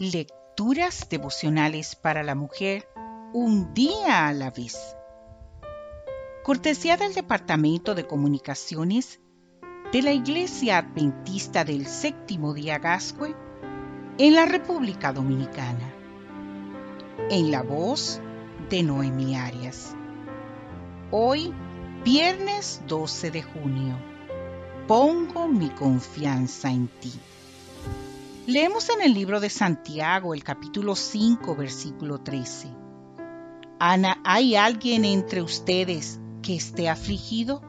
Lecturas devocionales para la mujer un día a la vez. Cortesía del Departamento de Comunicaciones de la Iglesia Adventista del Séptimo Día Gascue en la República Dominicana. En la voz de Noemi Arias. Hoy, viernes 12 de junio. Pongo mi confianza en ti. Leemos en el libro de Santiago el capítulo 5, versículo 13. Ana, ¿hay alguien entre ustedes que esté afligido?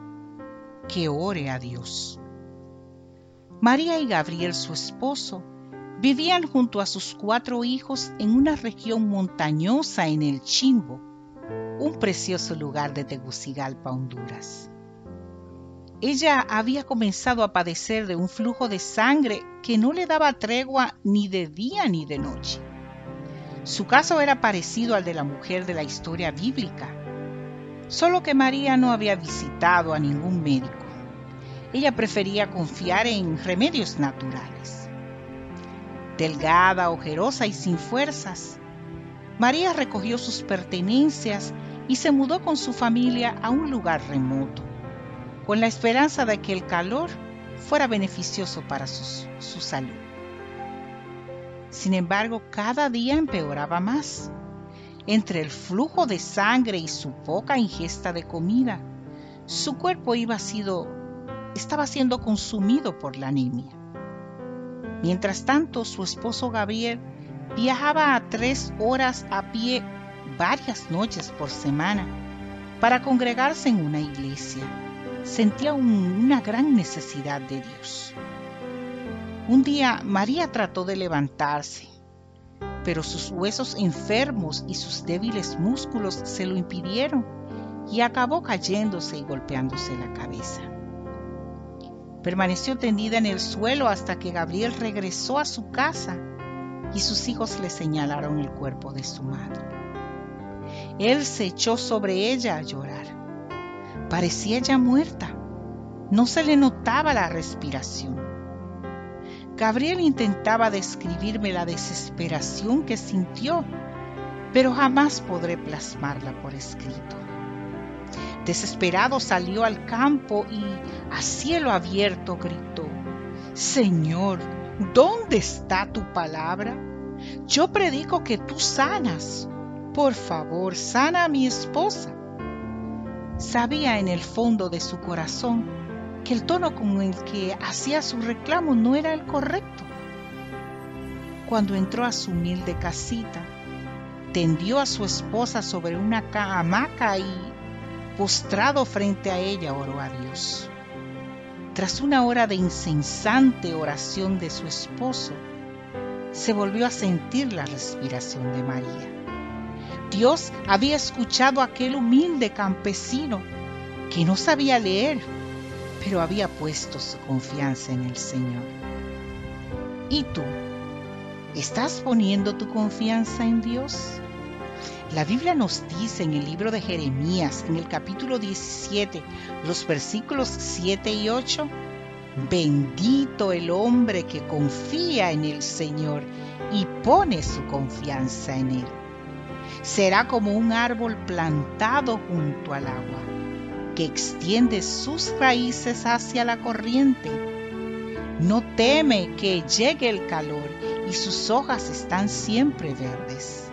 Que ore a Dios. María y Gabriel, su esposo, vivían junto a sus cuatro hijos en una región montañosa en el Chimbo, un precioso lugar de Tegucigalpa, Honduras. Ella había comenzado a padecer de un flujo de sangre que no le daba tregua ni de día ni de noche. Su caso era parecido al de la mujer de la historia bíblica, solo que María no había visitado a ningún médico. Ella prefería confiar en remedios naturales. Delgada, ojerosa y sin fuerzas, María recogió sus pertenencias y se mudó con su familia a un lugar remoto con la esperanza de que el calor fuera beneficioso para su, su salud. Sin embargo, cada día empeoraba más. Entre el flujo de sangre y su poca ingesta de comida, su cuerpo iba sido, estaba siendo consumido por la anemia. Mientras tanto, su esposo Gabriel viajaba a tres horas a pie varias noches por semana para congregarse en una iglesia sentía una gran necesidad de Dios. Un día María trató de levantarse, pero sus huesos enfermos y sus débiles músculos se lo impidieron y acabó cayéndose y golpeándose la cabeza. Permaneció tendida en el suelo hasta que Gabriel regresó a su casa y sus hijos le señalaron el cuerpo de su madre. Él se echó sobre ella a llorar Parecía ya muerta. No se le notaba la respiración. Gabriel intentaba describirme la desesperación que sintió, pero jamás podré plasmarla por escrito. Desesperado salió al campo y a cielo abierto gritó, Señor, ¿dónde está tu palabra? Yo predico que tú sanas. Por favor, sana a mi esposa. Sabía en el fondo de su corazón que el tono con el que hacía su reclamo no era el correcto. Cuando entró a su humilde casita, tendió a su esposa sobre una hamaca y, postrado frente a ella, oró a Dios. Tras una hora de incesante oración de su esposo, se volvió a sentir la respiración de María. Dios había escuchado a aquel humilde campesino que no sabía leer, pero había puesto su confianza en el Señor. ¿Y tú? ¿Estás poniendo tu confianza en Dios? La Biblia nos dice en el libro de Jeremías, en el capítulo 17, los versículos 7 y 8, Bendito el hombre que confía en el Señor y pone su confianza en Él será como un árbol plantado junto al agua, que extiende sus raíces hacia la corriente. No teme que llegue el calor y sus hojas están siempre verdes.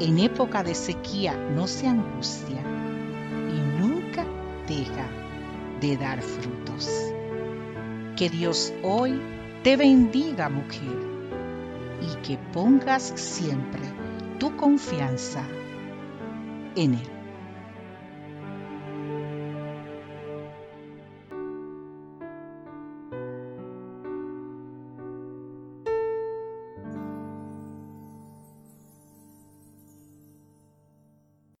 En época de sequía no se angustia y nunca deja de dar frutos. Que Dios hoy te bendiga, mujer, y que pongas siempre confianza en Él.